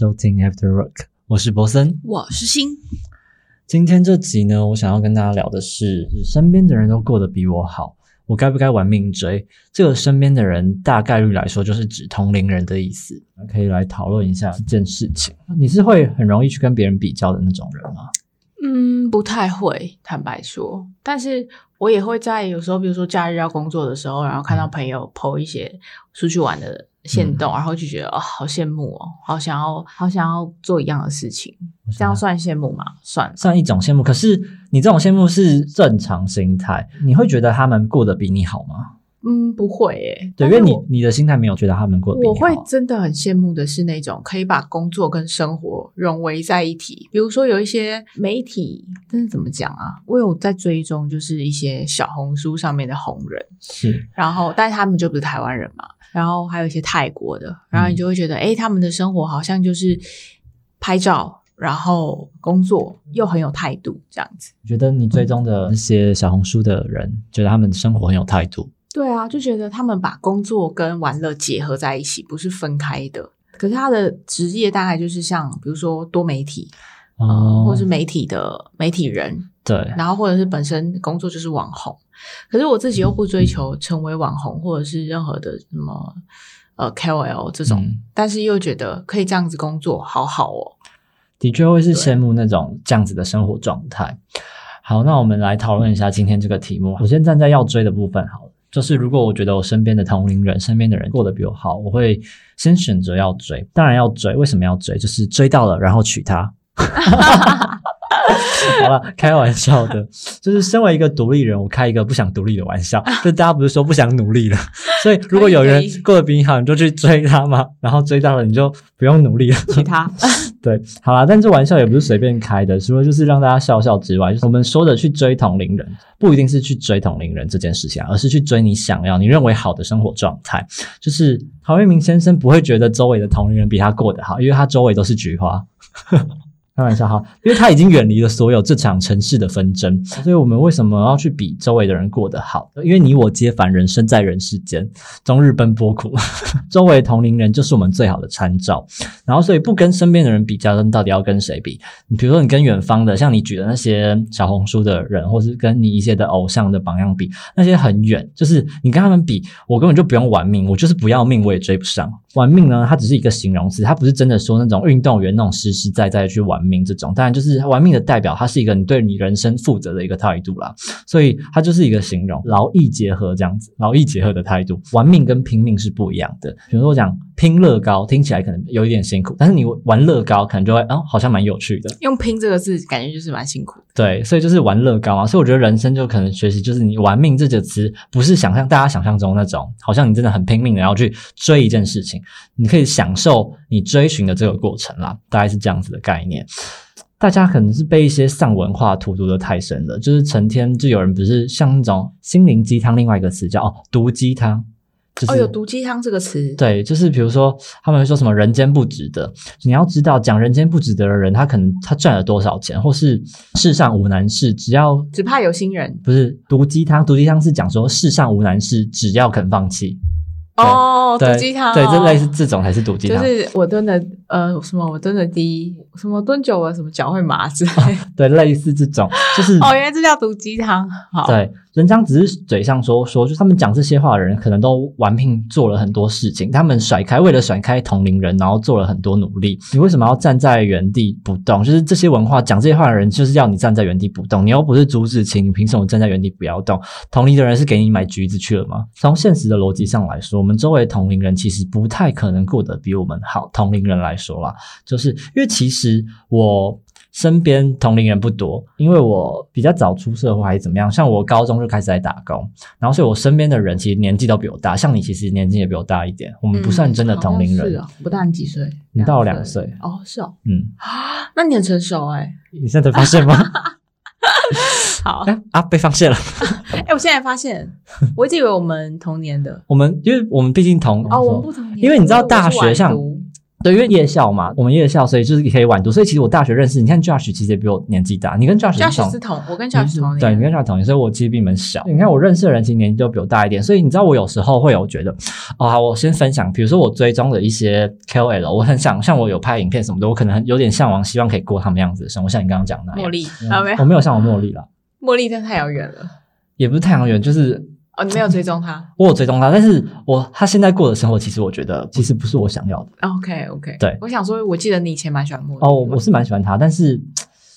收听 After Work，我是博森，我是心。今天这集呢，我想要跟大家聊的是，身边的人都过得比我好，我该不该玩命追？这个身边的人，大概率来说就是指同龄人的意思，可以来讨论一下这件事情。你是会很容易去跟别人比较的那种人吗？嗯，不太会，坦白说，但是我也会在有时候，比如说假日要工作的时候，然后看到朋友 PO 一些出去玩的线动，然后就觉得哦，好羡慕哦，好想要，好想要做一样的事情，这样算羡慕吗？算，算一种羡慕。可是你这种羡慕是正常心态，你会觉得他们过得比你好吗？嗯，不会诶，对，因为你你的心态没有觉得他们过得比我会真的很羡慕的是那种可以把工作跟生活融为在一起。比如说有一些媒体，但是怎么讲啊？我有在追踪，就是一些小红书上面的红人，是，然后但是他们就不是台湾人嘛，然后还有一些泰国的，然后你就会觉得，哎，他们的生活好像就是拍照，然后工作又很有态度这样子。觉得你追踪的那些小红书的人，觉得他们生活很有态度。对啊，就觉得他们把工作跟玩乐结合在一起，不是分开的。可是他的职业大概就是像，比如说多媒体，哦，或是媒体的媒体人，对，然后或者是本身工作就是网红。可是我自己又不追求成为网红，或者是任何的什么呃 KOL 这种，但是又觉得可以这样子工作，好好哦。的确会是羡慕那种这样子的生活状态。好，那我们来讨论一下今天这个题目。我先站在要追的部分好了。就是如果我觉得我身边的同龄人、身边的人过得比我好，我会先选择要追。当然要追，为什么要追？就是追到了，然后娶她。好了，开玩笑的，就是身为一个独立人，我开一个不想独立的玩笑。就大家不是说不想努力了，所以如果有人过得比你好，你就去追他嘛。然后追到了，你就不用努力了，娶她。对，好啦，但这玩笑也不是随便开的，除了就是让大家笑笑之外，就是我们说的去追同龄人，不一定是去追同龄人这件事情，而是去追你想要、你认为好的生活状态。就是陶渊明先生不会觉得周围的同龄人比他过得好，因为他周围都是菊花。开玩笑哈，因为他已经远离了所有这场城市的纷争，所以我们为什么要去比周围的人过得好？因为你我皆凡人，生在人世间，终日奔波苦，周围同龄人就是我们最好的参照。然后，所以不跟身边的人比较，到底要跟谁比？你比如说，你跟远方的，像你举的那些小红书的人，或是跟你一些的偶像的榜样比，那些很远，就是你跟他们比，我根本就不用玩命，我就是不要命，我也追不上。玩命呢，它只是一个形容词，它不是真的说那种运动员那种实实在在去玩命这种。当然，就是玩命的代表，它是一个你对你人生负责的一个态度啦。所以它就是一个形容，劳逸结合这样子，劳逸结合的态度。玩命跟拼命是不一样的。比如说我讲拼乐高，听起来可能有一点辛苦，但是你玩乐高可能就会，哦，好像蛮有趣的。用拼这个字，感觉就是蛮辛苦。对，所以就是玩乐高嘛。所以我觉得人生就可能学习，就是你玩命这个词，不是想象大家想象中那种，好像你真的很拼命的要去追一件事情。你可以享受你追寻的这个过程啦，大概是这样子的概念。大家可能是被一些丧文化荼毒的太深了，就是成天就有人不是像那种心灵鸡汤，另外一个词叫哦毒鸡汤。哦，有毒鸡汤这个词。对，就是比如说他们会说什么人间不值得，你要知道讲人间不值得的人，他可能他赚了多少钱，或是世上无难事，只要只怕有心人。不是毒鸡汤，毒鸡汤是讲说世上无难事，只要肯放弃。哦，毒鸡汤，对，这类似这种还是毒鸡汤。就是我蹲的，呃，什么我蹲的低，什么蹲久了什么脚会麻之类。对，类似这种，就是哦，原来这叫毒鸡汤。好，对，人家只是嘴上说说，就他们讲这些话的人，可能都玩命做了很多事情。他们甩开，为了甩开同龄人，然后做了很多努力。你为什么要站在原地不动？就是这些文化讲这些话的人，就是要你站在原地不动。你又不是朱自清，你凭什么站在原地不要动？同龄的人是给你买橘子去了吗？从现实的逻辑上来说，我们周围同龄人其实不太可能过得比我们好。同龄人来说啦，就是因为其实我身边同龄人不多，因为我比较早出社会还是怎么样，像我高中就开始在打工，然后所以我身边的人其实年纪都比我大，像你其实年纪也比我大一点，我们不算真的同龄人。是啊，不大你几岁？你大我两岁。哦，是哦。嗯啊，那你很成熟哎。你现在发现吗？好啊，被发现了。哎，我现在发现，我一直以为我们同年的。我们因为我们毕竟同哦，我们不同年。因为你知道大学像对，因为夜校嘛，我们夜校，所以就是可以晚读。所以其实我大学认识，你看 Josh 其实也比我年纪大，你跟 Josh 是 Josh 同是同，我跟 Josh 同对，你，跟 Josh 同年，所以我其实比你们小。你看我认识的人其实年纪都比我大一点，所以你知道我有时候会有觉得，哦，我先分享，比如说我追踪的一些 KOL，我很想像我有拍影片什么的，我可能有点向往，希望可以过他们样子的生活，像你刚刚讲的那样。茉莉嗯啊没有我没有向往茉莉了，茉莉真的太遥远了。也不是太阳远，就是哦，你没有追踪他我有追踪他，但是我他现在过的生活，其实我觉得其实不是我想要的。？OK OK，对我想说，我记得你以前蛮喜欢茉莉的。哦，我是蛮喜欢他，但是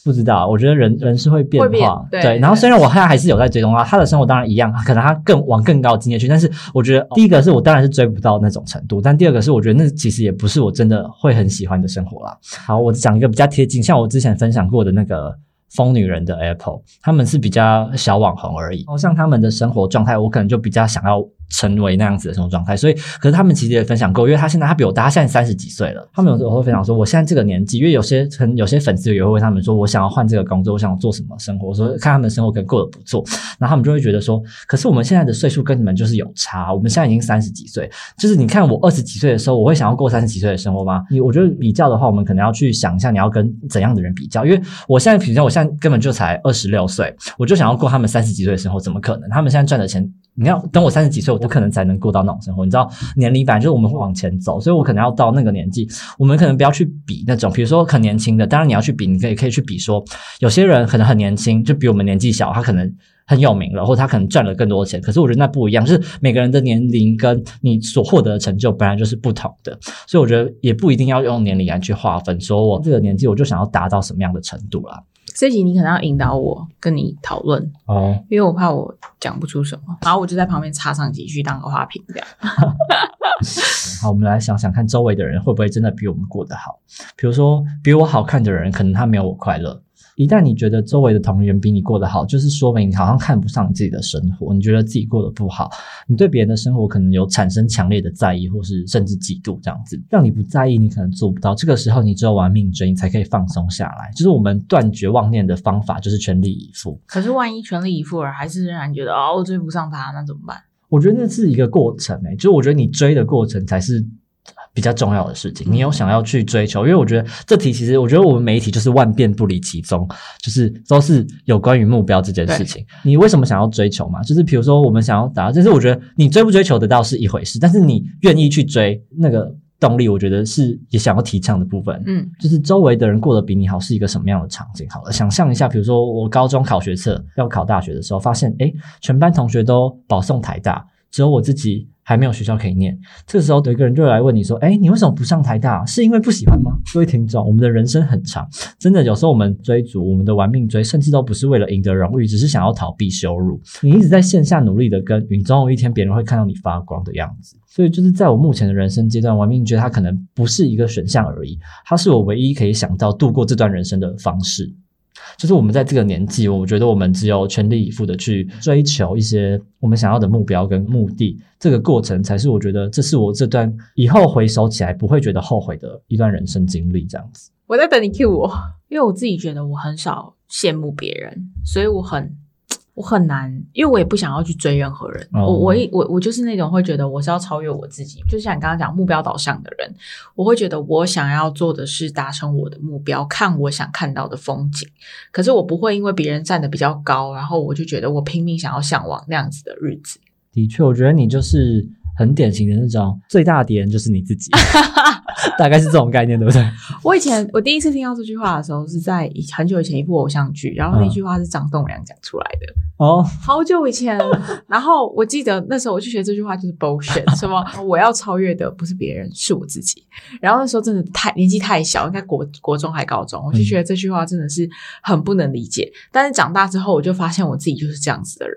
不知道，我觉得人人是会变化，对然后虽然我现在还是有在追踪他，他的生活当然一样，可能他更往更高的境界去，但是我觉得第一个是我当然是追不到那种程度，但第二个是我觉得那其实也不是我真的会很喜欢的生活啦。好，我讲一个比较贴近，像我之前分享过的那个。疯女人的 Apple，他们是比较小网红而已。哦，像他们的生活状态，我可能就比较想要成为那样子的生活状态。所以，可是他们其实也分享过，因为他现在他比我大，他现在三十几岁了。他们有时候会分享说，我现在这个年纪，因为有些可能有些粉丝也会问他们说，我想要换这个工作，我想要做什么生活。我说看他们的生活可能过得不错，然后他们就会觉得说，可是我们现在的岁数跟你们就是有差，我们现在已经三十几岁，就是你看我二十几岁的时候，我会想要过三十几岁的生活吗？你我觉得比较的话，我们可能要去想一下，你要跟怎样的人比较？因为我现在，比较我现在根本就才二十六岁，我就想要过他们三十几岁的生活，怎么可能？他们现在赚的钱，你要等我三十几岁，我可能才能过到那种生活。你知道，年龄本来就是我们会往前走，所以我可能要到那个年纪，我们可能不要去比那种，比如说很年轻的，当然你要去比，你可以可以去比说，有些人可能很年轻，就比我们年纪小，他可能。很有名了，或他可能赚了更多钱，可是我觉得那不一样，就是每个人的年龄跟你所获得的成就本来就是不同的，所以我觉得也不一定要用年龄来去划分，说我这个年纪我就想要达到什么样的程度啦。这集你可能要引导我跟你讨论，哦，因为我怕我讲不出什么，然后我就在旁边插上几句当个花瓶这样。好，我们来想想看，周围的人会不会真的比我们过得好？比如说，比我好看的人，可能他没有我快乐。一旦你觉得周围的同龄人比你过得好，就是说明你好像看不上你自己的生活，你觉得自己过得不好，你对别人的生活可能有产生强烈的在意，或是甚至嫉妒这样子，让你不在意，你可能做不到。这个时候，你只有玩命追，你才可以放松下来。就是我们断绝妄念的方法，就是全力以赴。可是万一全力以赴了，还是仍然觉得哦，我追不上他，那怎么办？我觉得那是一个过程诶、就是我觉得你追的过程才是比较重要的事情。你有想要去追求，因为我觉得这题其实，我觉得我们每一题就是万变不离其宗，就是都是有关于目标这件事情。你为什么想要追求嘛？就是比如说我们想要达到，就是我觉得你追不追求得到是一回事，但是你愿意去追那个动力，我觉得是也想要提倡的部分。嗯，就是周围的人过得比你好是一个什么样的场景？好了，想象一下，比如说我高中考学测要考大学的时候，发现诶，全班同学都保送台大，只有我自己还没有学校可以念。这个时候有一个人就来问你说：“诶，你为什么不上台大？是因为不喜欢吗？”各位听众，我们的人生很长，真的有时候我们追逐，我们的玩命追，甚至都不是为了赢得荣誉，只是想要逃避羞辱。你一直在线下努力的耕耘，总有一天别人会看到你发光的样子。所以就是在我目前的人生阶段，玩命追它可能不是一个选项而已，它是我唯一可以想到度过这段人生的方式。就是我们在这个年纪，我觉得我们只有全力以赴的去追求一些我们想要的目标跟目的，这个过程才是我觉得这是我这段以后回首起来不会觉得后悔的一段人生经历。这样子，我在等你 cue 我，因为我自己觉得我很少羡慕别人，所以我很我很难，因为我也不想要去追任何人。哦我我一我我就是那种会觉得我是要超越我自己，就像你刚刚讲目标导向的人，我会觉得我想要做的是达成我的目标，看我想看到的风景。可是我不会因为别人站得比较高，然后我就觉得我拼命想要向往那样子的日子。的确，我觉得你就是很典型的那种最大的敌人就是你自己，大概是这种概念，对不对？我以前我第一次听到这句话的时候，是在很久以前一部偶像剧，然后那句话是张栋梁讲出来的。哦，好久以前，然后我记得那时候我就觉得这句话就是 bullshit，什么我要超越的不是别人，是我自己。然后那时候真的太年纪太小，应该国国中还高中，我就觉得这句话真的是很不能理解。但是长大之后，我就发现我自己就是这样子的人，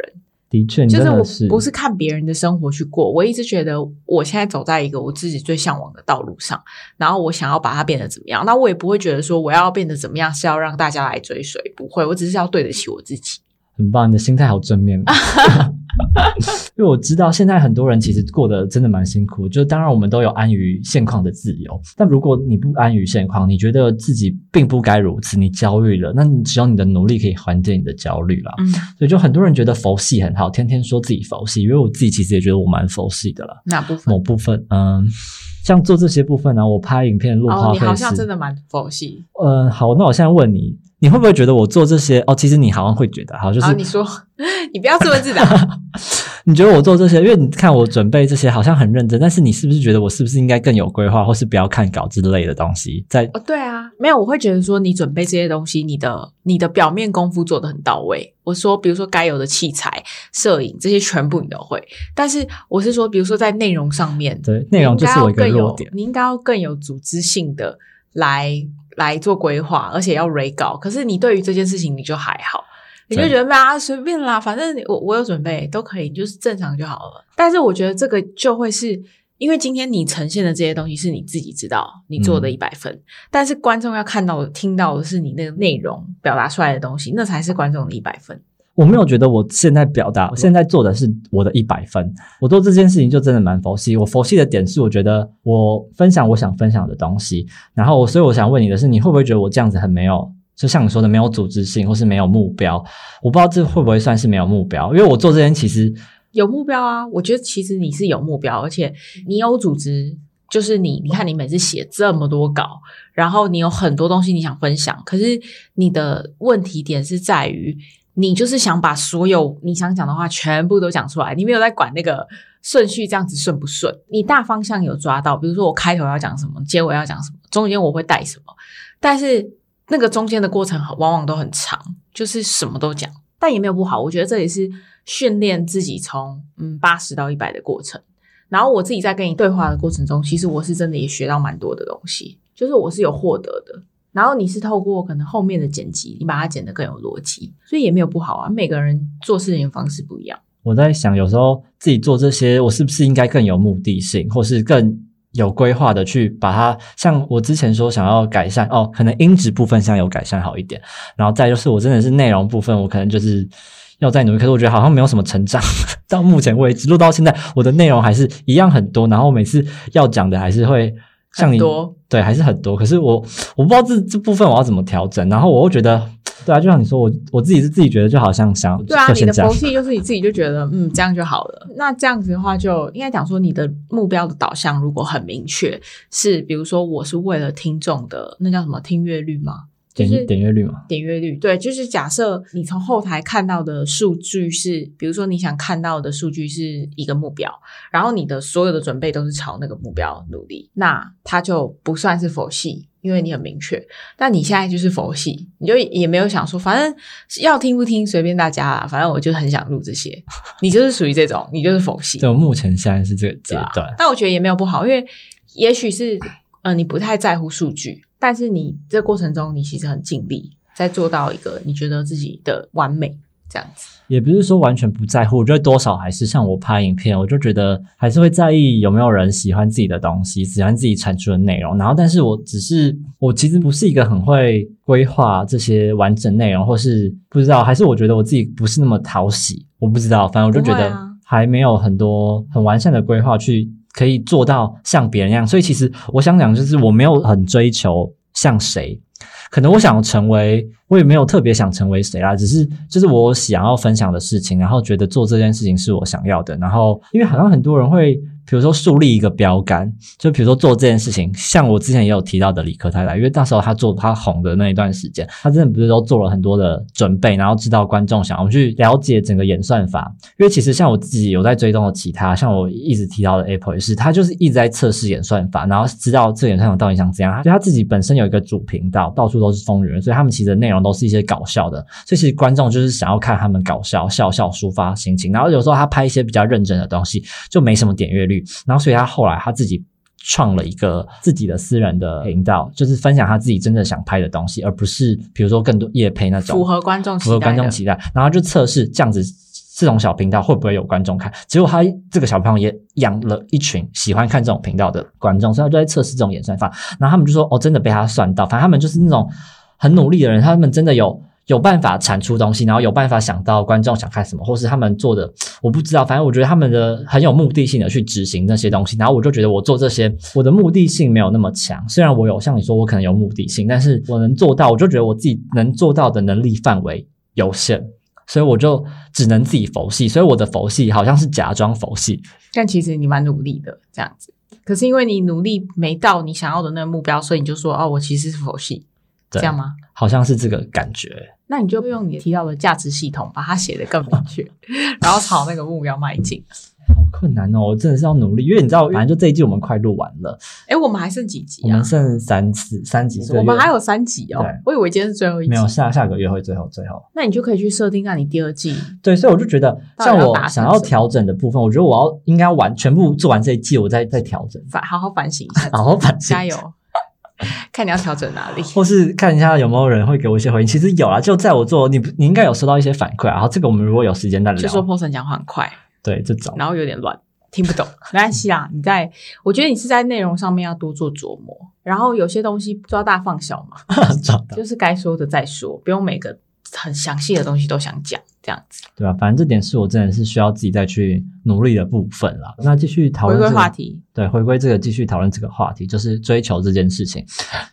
的确，就是我不是看别人的生活去过，我一直觉得我现在走在一个我自己最向往的道路上，然后我想要把它变得怎么样，那我也不会觉得说我要变得怎么样是要让大家来追随，不会，我只是要对得起我自己。很棒，你的心态好正面。因为我知道现在很多人其实过得真的蛮辛苦，就当然我们都有安于现况的自由，但如果你不安于现况，你觉得自己并不该如此，你焦虑了，那你只有你的努力可以缓解你的焦虑啦。嗯，所以就很多人觉得佛系很好，天天说自己佛系，因为我自己其实也觉得我蛮佛系的啦。哪部分？某部分，嗯，像做这些部分呢，我拍影片录哦，你好像真的蛮佛系。呃，好，那我现在问你，你会不会觉得我做这些？哦，其实你好像会觉得，好，就是好，你说，你不要自问自答。你觉得我做这些，因为你看我准备这些好像很认真，但是你是不是觉得我是不是应该更有规划，或是不要看稿之类的东西？在哦，对啊，没有，我会觉得说你准备这些东西，你的你的表面功夫做得很到位。我说，比如说该有的器材、摄影这些全部你都会，但是我是说，比如说在内容上面，对内容就是我一个弱点。你应该要更有组织性的来来做规划，而且要 re 稿。可是你对于这件事情你就还好。你就对觉得啊随便啦，反正我我有准备都可以，就是正常就好了。但是我觉得这个就会是因为今天你呈现的这些东西是你自己知道你做的嗯一百分，但是观众要看到的、听到的是你那个内容表达出来的东西，那才是观众的一百分。我没有觉得我现在表达，我现在做的是我的一百分。我做这件事情就真的蛮佛系。我佛系的点是，我觉得我分享我想分享的东西。然后，所以我想问你的是，你会不会觉得我这样子很没有，就像你说的没有组织性，或是没有目标？我不知道这会不会算是没有目标，因为我做这件其实有目标啊，我觉得其实你是有目标，而且你有组织。就是你，你看你每次写这么多稿，然后你有很多东西你想分享，可是你的问题点是在于，你就是想把所有你想讲的话全部都讲出来，你没有在管那个顺序这样子顺不顺。你大方向有抓到，比如说我开头要讲什么，结尾要讲什么，中间我会带什么，但是那个中间的过程往往都很长，就是什么都讲，但也没有不好。我觉得这也是训练自己从嗯八十到一百的过程。然后我自己在跟你对话的过程中，其实我是真的也学到蛮多的东西，就是我是有获得的。然后你是透过可能后面的剪辑，你把它剪得更有逻辑，所以也没有不好啊。每个人做事情的方式不一样。我在想，有时候自己做这些，我是不是应该更有目的性，或是更有规划的去把它，像我之前说想要改善哦，可能音质部分想有改善好一点，然后再就是我真的是内容部分，我可能就是要再努力，可是我觉得好像没有什么成长，到目前为止录到现在，我的内容还是一样很多，然后每次要讲的还是会像你很多对，还是很多，可是我我不知道这这部分我要怎么调整，然后我又觉得。对啊，就像你说，我我自己是自己觉得就好像想对啊，你的佛系就是你自己就觉得嗯这样就好了。那这样子的话就，应该讲说你的目标的导向如果很明确，是比如说我是为了听众的那叫什么听阅率吗？就点是点阅率嘛。点阅率，对，就是假设你从后台看到的数据是，比如说你想看到的数据是一个目标，然后你的所有的准备都是朝那个目标努力，那它就不算是佛系，因为你很明确。但你现在就是佛系，你就也没有想说，反正要听不听随便大家啦，反正我就很想录这些，你就是属于这种，你就是佛系。对，我目前现在是这个阶段。但我觉得也没有不好，因为也许是呃你不太在乎数据，但是你这过程中你其实很尽力，在做到一个你觉得自己的完美这样子。也不是说完全不在乎，我觉得多少还是像我拍影片，我就觉得还是会在意有没有人喜欢自己的东西，喜欢自己产出的内容。然后，但是我只是我其实不是一个很会规划这些完整内容，或是不知道，还是我觉得我自己不是那么讨喜，我不知道，反正我就觉得还没有很多很完善的规划去可以做到像别人一样。所以其实我想讲，就是我没有很追求像谁。可能我想成为，我也没有特别想成为谁啦，只是就是我想要分享的事情，然后觉得做这件事情是我想要的，然后因为好像很多人会，比如说树立一个标杆，就比如说做这件事情，像我之前也有提到的李克太太，因为那时候他做他红的那一段时间，他真的不是都做了很多的准备，然后知道观众想要去了解整个演算法，因为其实像我自己有在追踪的其他，像我一直提到的 Apple 也是，他就是一直在测试演算法，然后知道这演算法到底想怎样，所以他自己本身有一个主频道，到处都是疯女人，所以他们其实内容都是一些搞笑的，所以其实观众就是想要看他们搞笑，笑笑抒发心情，然后有时候他拍一些比较认真的东西，就没什么点阅率，然后所以他后来他自己。创了一个自己的私人的频道，就是分享他自己真的想拍的东西，而不是比如说更多夜配那种符合观众符合观众期待，然后就测试这样子这种小频道会不会有观众看。结果他这个小朋友也养了一群喜欢看这种频道的观众，所以他就在测试这种演算法。然后他们就说：“哦，真的被他算到。”反正他们就是那种很努力的人，他们真的有。有办法产出东西，然后有办法想到观众想看什么，或是他们做的 我不知道，反正我觉得他们的很有目的性的去执行那些东西，然后我就觉得我做这些，我的目的性没有那么强。虽然我有像你说，我可能有目的性，但是我能做到，我就觉得我自己能做到的能力范围有限，所以我就只能自己佛系。所以我的佛系好像是假装佛系，但其实你蛮努力的这样子。可是因为你努力没到你想要的那个目标，所以你就说哦，我其实是佛系，这样吗？好像是这个感觉。那你就用你提到的价值系统把它写得更明确，然后朝那个目标迈进。好困难哦，我真的是要努力，因为你知道，反正就这一季我们快录完了，哎，我们还剩几集啊我们？剩三次三集，我们还有三集哦，我以为今天是最后一集没。有下下个月会最后最后。那你就可以去设定，那你第二季对，所以我就觉得，像我想要调整的部分，我觉得我要应该完全部做完这一季，我再再调整，反好好反省一下，好好反省，加油，看你要调整哪里。或是看一下有没有人会给我一些回应。其实有啊，就在我做，你不你应该有收到一些反馈啊。然后这个我们如果有时间再聊。就说 Poson 讲话很快，对这种，然后有点乱，听不懂，没关系啦。你在，我觉得你是在内容上面要多做琢磨，然后有些东西抓大放小嘛，就是该说的再说，不用每个很详细的东西都想讲，这样子。对吧、反正这点是我真的是需要自己再去努力的部分了。那继续讨论这个话题，对，回归这个继续讨论这个话题，就是追求这件事情，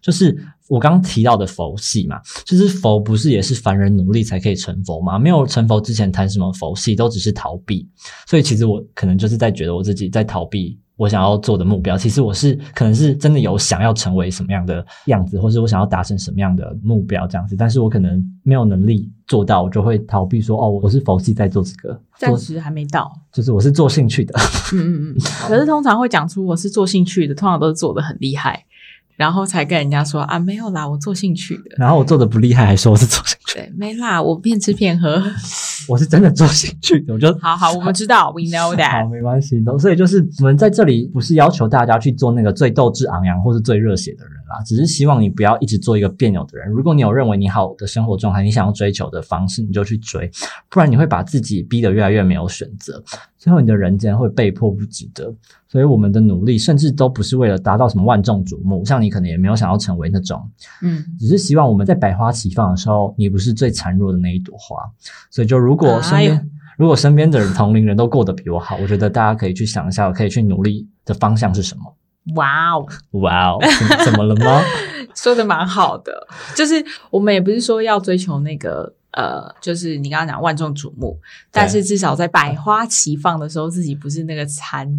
就是我刚刚提到的佛系嘛，就是佛不是也是凡人努力才可以成佛吗？没有成佛之前谈什么佛系，都只是逃避。所以其实我可能就是在觉得我自己在逃避我想要做的目标。其实我是可能是真的有想要成为什么样的样子，或是我想要达成什么样的目标这样子，但是我可能没有能力做到，我就会逃避说哦，我是佛系在做这个，暂时还没到。就是我是做兴趣的。嗯嗯嗯。可是通常会讲出我是做兴趣的，通常都是做的很厉害，然后才跟人家说啊没有啦，我做兴趣的。然后我做的不厉害，还说我是做兴趣，对，没啦，我骗吃骗喝。我是真的做兴趣的，我就好好，我们知道，we know，that 好。没关系的。所以就是我们在这里不是要求大家去做那个最斗志昂扬或是最热血的人啦，只是希望你不要一直做一个别扭的人。如果你有认为你好的生活状态，你想要追求的方式，你就去追，不然你会把自己逼得越来越没有选择，最后你的人间会被迫不值得。所以我们的努力，甚至都不是为了达到什么万众瞩目，像你可能也没有想要成为那种嗯，只是希望我们在百花齐放的时候，你不是最孱弱的那一朵花。所以，就如果身边、哎如果身边的人同龄人都过得比我好，我觉得大家可以去想一下，可以去努力的方向是什么。哇哦，哇哦，怎怎么了吗？说的蛮好的。就是我们也不是说要追求那个呃，就是你刚刚讲万众瞩目，但是至少在百花齐放的时候，自己不是那个残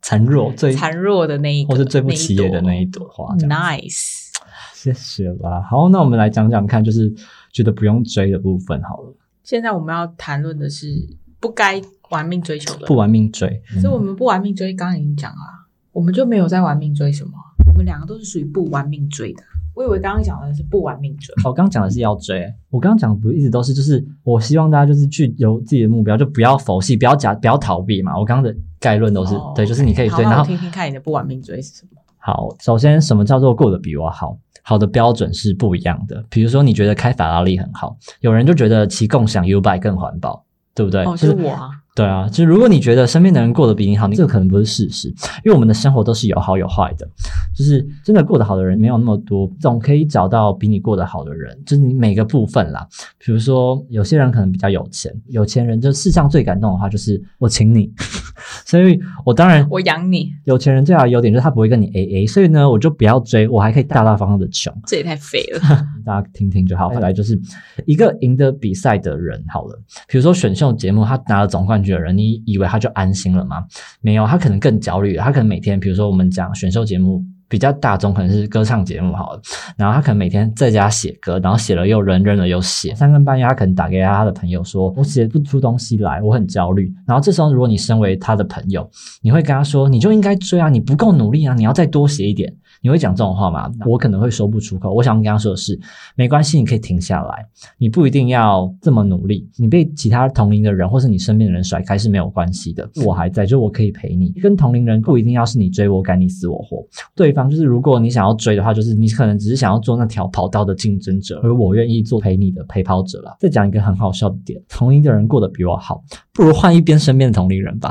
残弱最，残弱的那一个，或是最不起眼的那一朵花。Nice。谢谢啦。好，那我们来讲讲看，就是觉得不用追的部分好了，现在我们要谈论的是不该玩命追求的，不玩命追。所以我们不玩命追，刚刚已经讲了啊，我们就没有在玩命追什么，我们两个都是属于不玩命追的。我以为刚刚讲的是不玩命追，我刚刚讲的是要追，我刚刚讲的不是一直都是，就是我希望大家就是去有自己的目标，就不要佛系，不要假，不要逃避嘛。我刚刚的概论都是、哦对，就是你可以好追，然后听听看你的不玩命追是什么？好，首先什么叫做过得比我好？好的标准是不一样的。比如说，你觉得开法拉利很好，有人就觉得骑共享 U bike 更环保，对不对？哦，就就是是我啊，对啊，就是如果你觉得身边的人过得比你好，你这个可能不是事实，因为我们的生活都是有好有坏的，就是真的过得好的人没有那么多，总可以找到比你过得好的人，就是你每个部分啦。比如说，有些人可能比较有钱，有钱人就世上最感动的话就是我请你，所以我当然我养你，有钱人最大的优点就是他不会跟你 A A，所以呢，我就不要追，我还可以大大方方的穷。这也太废了。大家听听就好。后来就是一个赢得比赛的人，好了，比如说选秀节目，他拿了总冠军的人，你以为他就安心了吗？没有，他可能更焦虑。他可能每天，比如说我们讲选秀节目。比较大众可能是歌唱节目好了，然后他可能每天在家写歌，然后写了又扔，扔了又写，三更半夜他可能打给他的朋友说：“我写不出东西来，我很焦虑。”然后这时候如果你身为他的朋友，你会跟他说：“你就应该追啊，你不够努力啊，你要再多写一点。”你会讲这种话吗？我可能会说不出口。我想跟他说的是，没关系，你可以停下来，你不一定要这么努力。你被其他同龄的人或是你身边的人甩开是没有关系的，我还在，就我可以陪你。跟同龄人不一定要是你追我赶，你死我活。对方就是如果你想要追的话，就是你可能只是想要做那条跑道的竞争者，而我愿意做陪你的陪跑者了。再讲一个很好笑的点，同龄的人过得比我好，不如换一边身边的同龄人吧。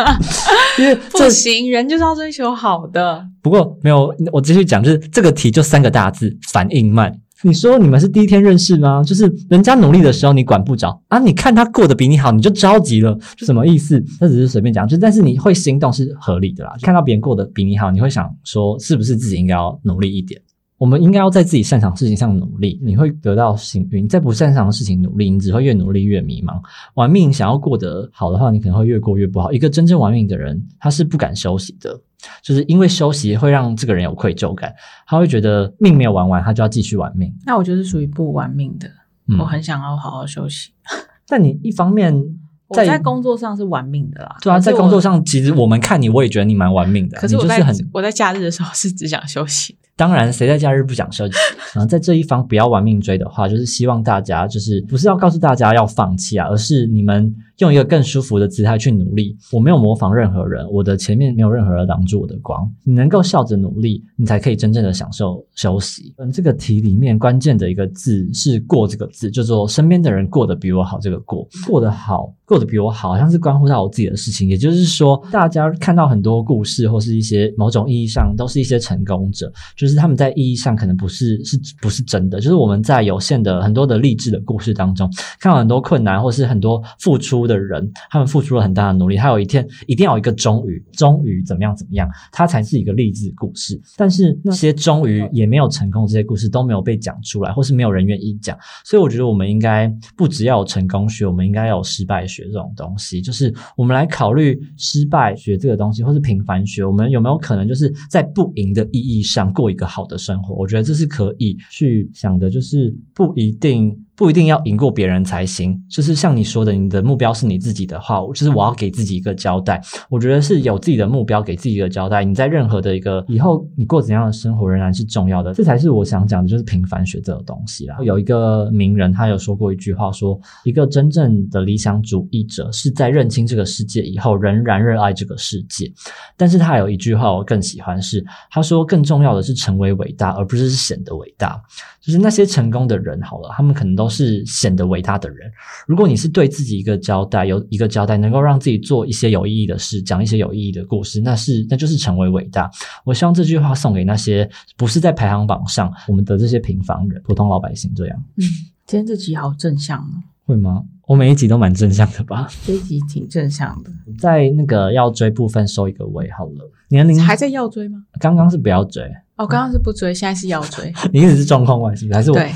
因为这不行，人就是要追求好的。不过没有，我继续讲，就是这个题就三个大字：反应慢。你说你们是第一天认识吗？就是人家努力的时候你管不着啊，你看他过得比你好，你就着急了，是什么意思？那只是随便讲，就但是你会心动是合理的啦。看到别人过得比你好，你会想说是不是自己应该要努力一点？我们应该要在自己擅长事情上努力，你会得到幸运；在不擅长的事情努力，你只会越努力越迷茫。玩命想要过得好的话，你可能会越过越不好。一个真正玩命的人，他是不敢休息的，就是因为休息会让这个人有愧疚感，他会觉得命没有玩完，他就要继续玩命。那我就是属于不玩命的，嗯我很想要好好休息。但你一方面 我在工作上是玩命的啦，对啊，在工作，上，其实我们看你，我也觉得你蛮玩命的。可是我就是很我在假日的时候是只想休息。当然，谁在假日不想休息？然 后在这一方不要玩命追的话，就是希望大家就是不是要告诉大家要放弃啊，而是你们用一个更舒服的姿态去努力。我没有模仿任何人，我的前面没有任何人挡住我的光。你能够笑着努力，你才可以真正的享受休息。嗯，这个题里面关键的一个字是“过”这个字，叫做身边的人过得比我好。这个“过”过得好，过得比我好，好像是关乎到我自己的事情。也就是说，大家看到很多故事或是一些某种意义上都是一些成功者，就是他们在意义上可能不是是不是真的，就是我们在有限的很多的励志的故事当中，看到很多困难或是很多付出的人，他们付出了很大的努力，他有一天一定要有一个终于，终于怎么样怎么样，它才是一个励志故事。但是那些终于也没有成功，这些故事都没有被讲出来，或是没有人愿意讲，所以我觉得我们应该不只要有成功学，我们应该要有失败学这种东西，就是我们来考虑失败学这个东西，或是平凡学，我们有没有可能就是在不赢的意义上过一个好的生活？我觉得这是可以去想的，就是不一定。不一定要赢过别人才行，就是像你说的，你的目标是你自己的话，就是我要给自己一个交代。我觉得是有自己的目标，给自己一个交代。你在任何的一个以后你过怎样的生活仍然是重要的，这才是我想讲的，就是平凡学这种东西啦。有一个名人他有说过一句话说，一个真正的理想主义者是在认清这个世界以后仍然热爱这个世界。但是他有一句话我更喜欢是，他说更重要的是成为伟大，而不是显得伟大。就是那些成功的人，好了，他们可能都是显得伟大的人。如果你是对自己一个交代，有一个交代，能够让自己做一些有意义的事，讲一些有意义的故事，那是那就是成为伟大。我希望这句话送给那些不是在排行榜上我们的这些平凡人、普通老百姓，这样嗯，今天这集好正向哦，会吗？我每一集都蛮正向的吧，这一集挺正向的。在那个要追部分收一个尾好了。年龄还在要追吗？刚刚是不要追，哦，刚刚是不追，现在是要追。你一直是状况外是不是？还是我？对，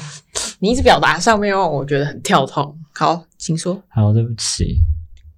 你一直表达上面让我觉得很跳痛。好，请说。好，对不起，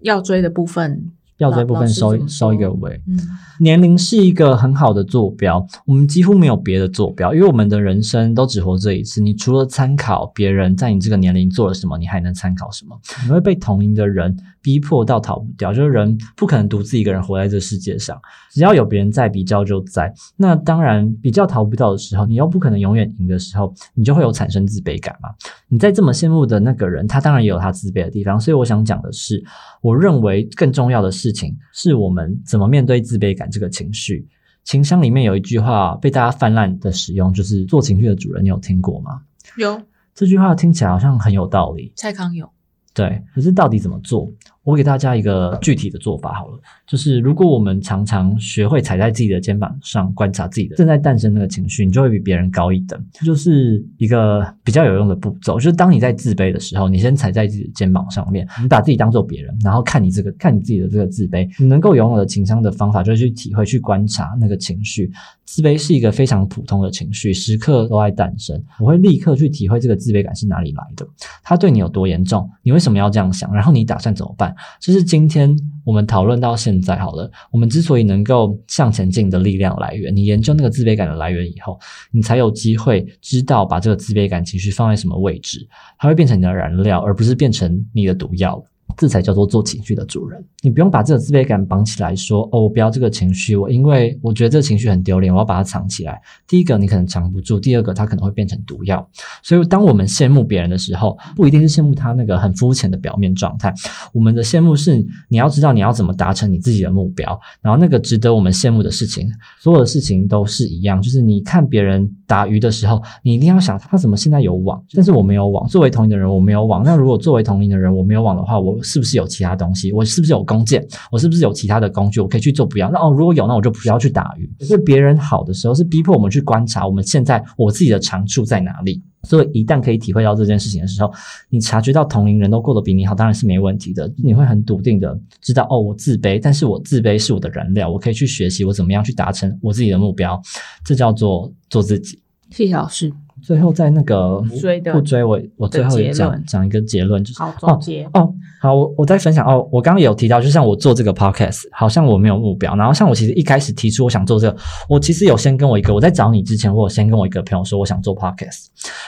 要追的部分，要这部分收收一个说尾。嗯，年龄是一个很好的坐标，我们几乎没有别的坐标，因为我们的人生都只活这一次。你除了参考别人在你这个年龄做了什么，你还能参考什么？你会被同龄的人逼迫到逃不掉，就是人不可能独自一个人活在这世界上，只要有别人在，比较就在。那当然，比较逃不掉的时候，你又不可能永远赢的时候，你就会有产生自卑感嘛。你在这么羡慕的那个人，他当然也有他自卑的地方。所以我想讲的是，我认为更重要的事情是我们怎么面对自卑感这个情绪。情商里面有一句话被大家泛滥的使用，就是“做情绪的主人”，你有听过吗？有这句话听起来好像很有道理，蔡康永。对，可是到底怎么做？我给大家一个具体的做法好了，就是如果我们常常学会踩在自己的肩膀上，观察自己的正在诞生那个情绪，你就会比别人高一等。这就是一个比较有用的步骤，就是当你在自卑的时候，你先踩在自己的肩膀上面，你把自己当做别人，然后看你这个看你自己的这个自卑，你能够拥有的情商的方法就是去体会、去观察那个情绪。自卑是一个非常普通的情绪，时刻都在诞生。我会立刻去体会这个自卑感是哪里来的，它对你有多严重，你为什么要这样想，然后你打算怎么办？就是今天我们讨论到现在好了，我们之所以能够向前进的力量来源，你研究那个自卑感的来源以后，你才有机会知道把这个自卑感情绪放在什么位置，它会变成你的燃料，而不是变成你的毒药。这才叫做做情绪的主人。你不用把这个自卑感绑起来，说哦，我不要这个情绪，我因为我觉得这个情绪很丢脸，我要把它藏起来。第一个，你可能藏不住；第二个，它可能会变成毒药。所以，当我们羡慕别人的时候，不一定是羡慕他那个很肤浅的表面状态。我们的羡慕是你要知道你要怎么达成你自己的目标，然后那个值得我们羡慕的事情，所有的事情都是一样。就是你看别人打鱼的时候，你一定要想他怎么现在有网，但是我没有网。作为同龄的人，我没有网。那如果作为同龄的人我没有网的话，我是不是有其他东西？我是不是有弓箭？我是不是有其他的工具？我可以去做不要？那哦，如果有，那我就不要去打鱼。是别人好的时候，是逼迫我们去观察我们现在我自己的长处在哪里。所以一旦可以体会到这件事情的时候，你察觉到同龄人都过得比你好，当然是没问题的。你会很笃定的知道，哦，我自卑，但是我自卑是我的燃料，我可以去学习我怎么样去达成我自己的目标。这叫做做自己。谢谢老师。最后在那个追的不追我，我最后也讲讲一个结论，就是好，总结。哦，好，我我在分享哦，我刚刚也有提到，就像我做这个 podcast，好像我没有目标。然后像我其实一开始提出我想做这个，我其实有先跟我一个我在找你之前，我有先跟我一个朋友说我想做 podcast，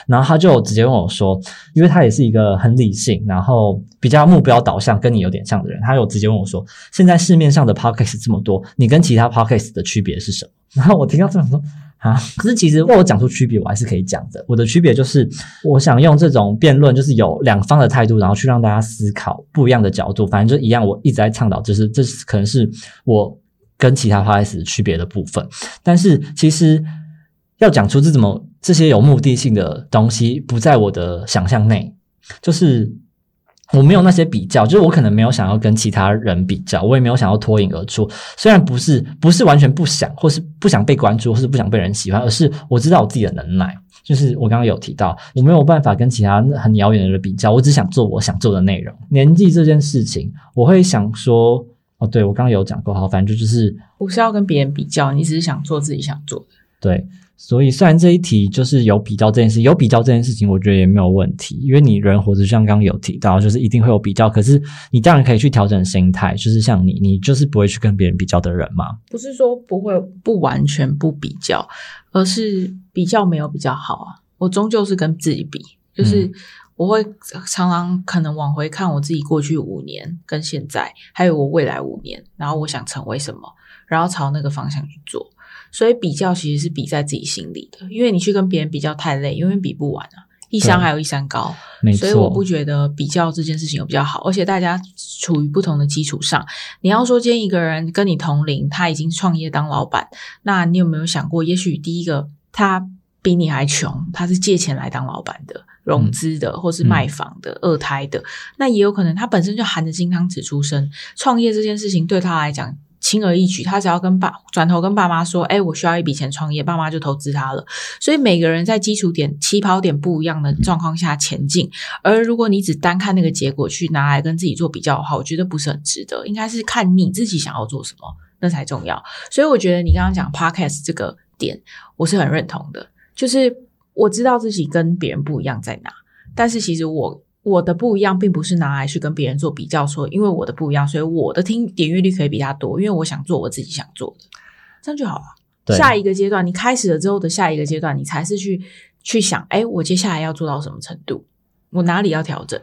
然后他就直接问我说，因为他也是一个很理性，然后比较目标导向，跟你有点像的人，他有直接问我说，现在市面上的 podcast 这么多，你跟其他 podcast 的区别是什么？然后我听到这种说。啊，可是其实要我讲出区别，我还是可以讲的。我的区别就是，我想用这种辩论，就是有两方的态度，然后去让大家思考不一样的角度。反正就一样，我一直在倡导，就是这是可能是我跟其他 p o d 区别的部分。但是其实要讲出这怎么这些有目的性的东西，不在我的想象内，就是。我没有那些比较，就是我可能没有想要跟其他人比较，我也没有想要脱颖而出。虽然不是不是完全不想，或是不想被关注，或是不想被人喜欢，而是我知道我自己的能耐。就是我刚刚有提到，我没有办法跟其他很遥远的人比较，我只想做我想做的内容。年纪这件事情，我会想说，哦，对我刚刚有讲过，好，反正就是不是要跟别人比较，你只是想做自己想做的。对。所以，虽然这一题就是有比较这件事，有比较这件事情，我觉得也没有问题，因为你人活着，像刚刚有提到，就是一定会有比较。可是，你当然可以去调整心态，就是像你，你就是不会去跟别人比较的人嘛。不是说不会不完全不比较，而是比较没有比较好啊。我终究是跟自己比，就是我会常常可能往回看我自己过去五年跟现在，还有我未来五年，然后我想成为什么，然后朝那个方向去做。所以比较其实是比在自己心里的，因为你去跟别人比较太累，因为比不完啊，一山还有一山高。所以我不觉得比较这件事情有比较好，而且大家处于不同的基础上，你要说今天一个人跟你同龄，他已经创业当老板，那你有没有想过，也许第一个他比你还穷，他是借钱来当老板的，融资的，或是卖房的、二胎的，那也有可能他本身就含着金汤匙出生，创业这件事情对他来讲。轻而易举，他只要跟爸转头跟爸妈说：“哎，我需要一笔钱创业，爸妈就投资他了。”所以每个人在基础点、起跑点不一样的状况下前进。而如果你只单看那个结果去拿来跟自己做比较的话，我觉得不是很值得。应该是看你自己想要做什么，那才重要。所以我觉得你刚刚讲 podcast 这个点，我是很认同的。就是我知道自己跟别人不一样在哪，但是其实我。我的不一样，并不是拿来去跟别人做比较，说因为我的不一样，所以我的听点阅率可以比他多，因为我想做我自己想做的，这样就好了。下一个阶段，你开始了之后的下一个阶段，你才是去去想，哎，我接下来要做到什么程度，我哪里要调整？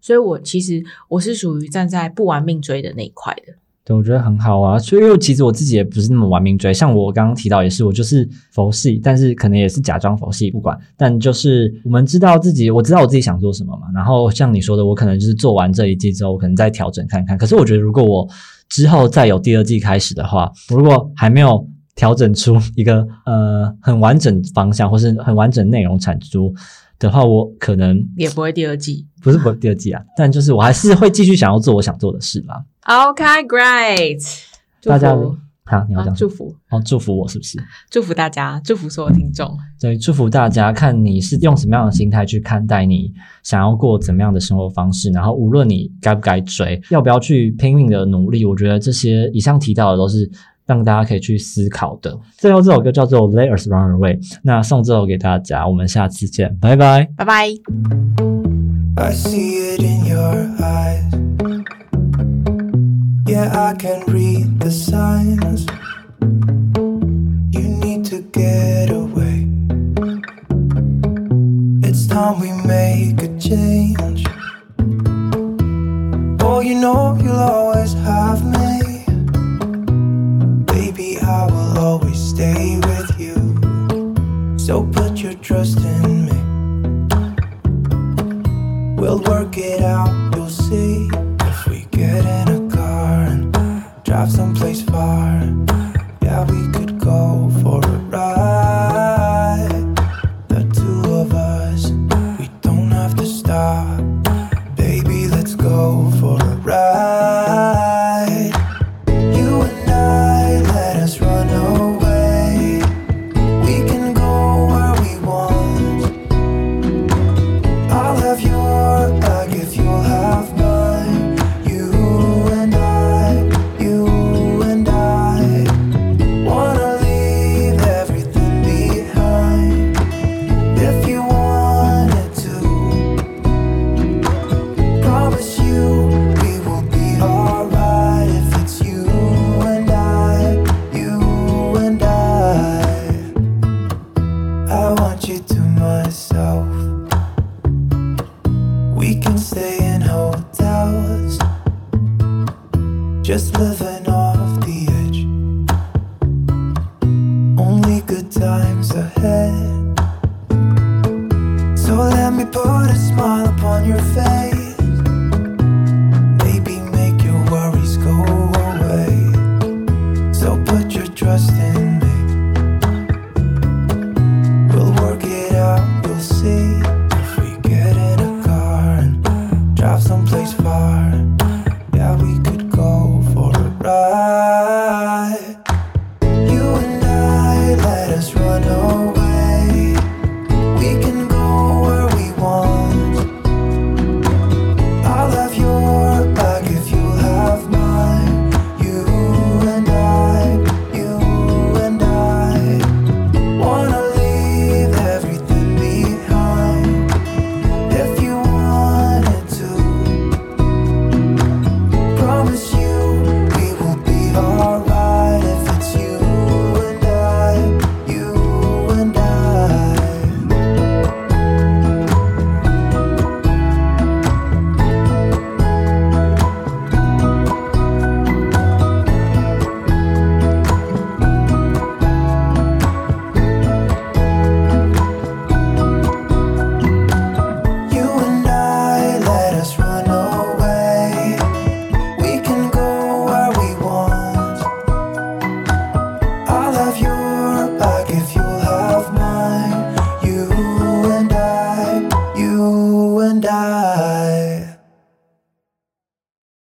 所以，我其实我是属于站在不玩命追的那一块的。我觉得很好啊。所以，其实我自己也不是那么玩命追。像我刚刚提到，也是我就是佛系，但是可能也是假装佛系，不管。但就是我们知道自己，我知道我自己想做什么嘛。然后像你说的，我可能就是做完这一季之后，我可能再调整看看。可是我觉得，如果我之后再有第二季开始的话，如果还没有调整出一个呃很完整方向，或是很完整内容产出。的话，我可能也不会第二季，不是不会第二季啊，但就是我还是会继续想要做我想做的事嘛。OK，Great，大家好，你好，讲祝福，好祝福我是不是？祝福大家，祝福所有听众。对，祝福大家，看你是用什么样的心态去看待你想要过怎么样的生活方式，然后无论你该不该追，要不要去拼命的努力，我觉得这些以上提到的都是。让大家可以去思考的。最后这首歌叫做《Let Us Run Away》，那送这首给大家，我们下次见，拜拜，拜拜。I see it in your eyes. Yeah, I can read the signs. You need to get away. It's time we make a change. Oh, you know you'll always